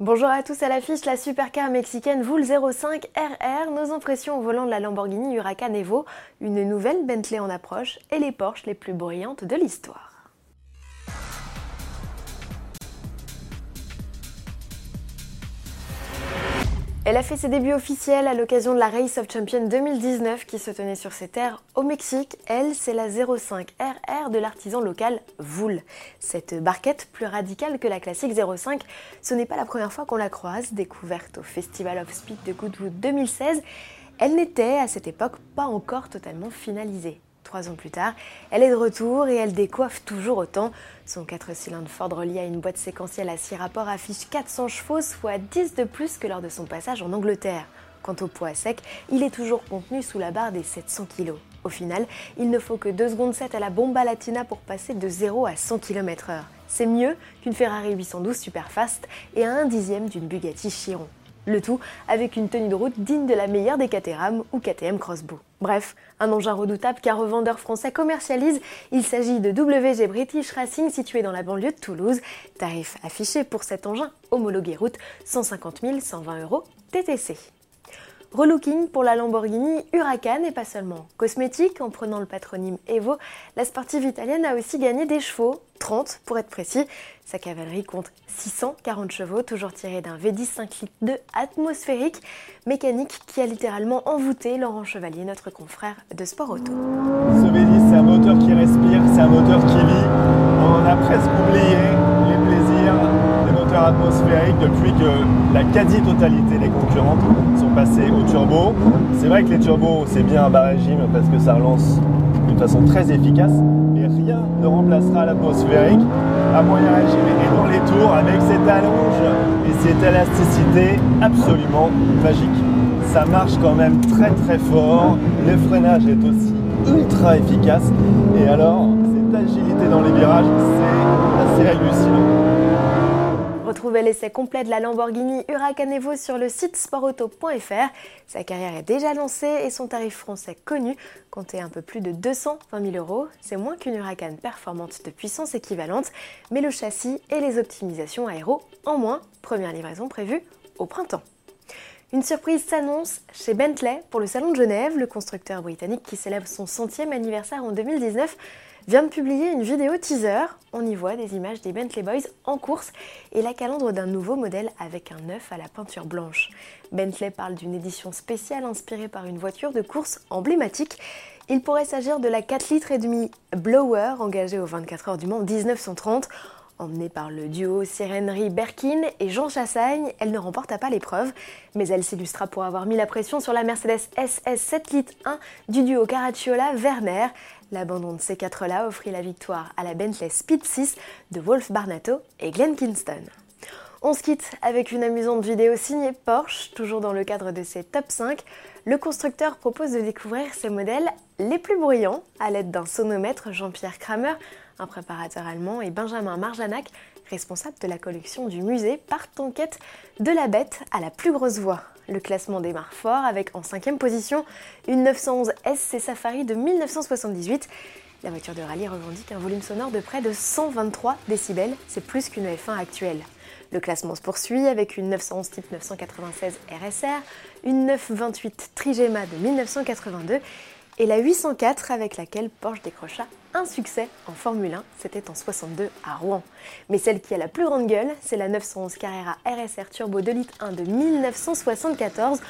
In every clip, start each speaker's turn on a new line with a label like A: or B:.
A: Bonjour à tous à l'affiche, la supercar mexicaine Voul 05 RR, nos impressions au volant de la Lamborghini Huracan Evo, une nouvelle Bentley en approche et les Porsche les plus brillantes de l'histoire. Elle a fait ses débuts officiels à l'occasion de la Race of Champions 2019 qui se tenait sur ses terres au Mexique. Elle, c'est la 05 RR de l'artisan local Voul. Cette barquette plus radicale que la classique 05, ce n'est pas la première fois qu'on la croise, découverte au Festival of Speed de Goodwood 2016. Elle n'était à cette époque pas encore totalement finalisée. Trois ans plus tard, elle est de retour et elle décoiffe toujours autant. Son 4 cylindres Ford relié à une boîte séquentielle à 6 rapports affiche 400 chevaux, soit 10 de plus que lors de son passage en Angleterre. Quant au poids sec, il est toujours contenu sous la barre des 700 kg. Au final, il ne faut que 2 secondes 7 à la bomba latina pour passer de 0 à 100 km/h. C'est mieux qu'une Ferrari 812 Superfast et à un dixième d'une Bugatti Chiron. Le tout avec une tenue de route digne de la meilleure des Caterham ou KTM Crossbow. Bref, un engin redoutable qu'un revendeur français commercialise. Il s'agit de WG British Racing situé dans la banlieue de Toulouse. Tarif affiché pour cet engin homologué route 150 120 euros TTC. Relooking pour la Lamborghini Huracan et pas seulement cosmétique. En prenant le patronyme Evo, la sportive italienne a aussi gagné des chevaux, 30 pour être précis. Sa cavalerie compte 640 chevaux, toujours tirés d'un V10 5 litres 2 atmosphérique, mécanique qui a littéralement envoûté Laurent Chevalier, notre confrère de Sport Auto.
B: Ce V10, c'est un moteur qui respire, c'est un moteur qui vit. On atmosphérique depuis que la quasi-totalité des concurrentes sont passées au turbo. C'est vrai que les turbos, c'est bien un bas régime parce que ça relance d'une façon très efficace, mais rien ne remplacera l'atmosphérique à moyen régime et dans les tours avec cette allonge et cette élasticité absolument magique. Ça marche quand même très très fort, le freinage est aussi ultra efficace et alors cette agilité dans les virages, c'est assez hallucinant.
A: Retrouvez l'essai complet de la Lamborghini Huracan Evo sur le site sportauto.fr. Sa carrière est déjà lancée et son tarif français connu comptait un peu plus de 220 000 euros. C'est moins qu'une Huracan performante de puissance équivalente, mais le châssis et les optimisations aéro en moins. Première livraison prévue au printemps. Une surprise s'annonce chez Bentley pour le Salon de Genève. Le constructeur britannique qui célèbre son centième anniversaire en 2019 vient de publier une vidéo teaser. On y voit des images des Bentley Boys en course et la calandre d'un nouveau modèle avec un œuf à la peinture blanche. Bentley parle d'une édition spéciale inspirée par une voiture de course emblématique. Il pourrait s'agir de la 4 litres et demi Blower engagée aux 24 heures du Mans 1930. Emmenée par le duo Sirenry Berkin et Jean Chassagne, elle ne remporta pas l'épreuve, mais elle s'illustra pour avoir mis la pression sur la Mercedes SS 7 litres 1 du duo Caracciola-Werner. L'abandon de ces quatre-là offrit la victoire à la Bentley Speed 6 de Wolf Barnato et Glenn Kingston. On se quitte avec une amusante vidéo signée Porsche, toujours dans le cadre de ses top 5. Le constructeur propose de découvrir ses modèles les plus bruyants à l'aide d'un sonomètre Jean-Pierre Kramer, un préparateur allemand, et Benjamin Marjanac, responsable de la collection du musée, partent en quête de la bête à la plus grosse voix. Le classement démarre fort avec en cinquième position une 911 SC Safari de 1978. La voiture de rallye revendique un volume sonore de près de 123 décibels, c'est plus qu'une F1 actuelle. Le classement se poursuit avec une 911 type 996 RSR, une 928 Trigema de 1982 et la 804 avec laquelle Porsche décrocha un succès en Formule 1, c'était en 62 à Rouen. Mais celle qui a la plus grande gueule, c'est la 911 Carrera RSR Turbo 2 litres 1 de 1974,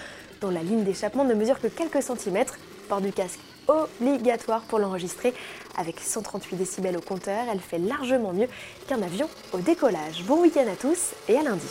A: dont la ligne d'échappement ne mesure que quelques centimètres. Port du casque obligatoire pour l'enregistrer. Avec 138 décibels au compteur, elle fait largement mieux qu'un avion au décollage. Bon week-end à tous et à lundi.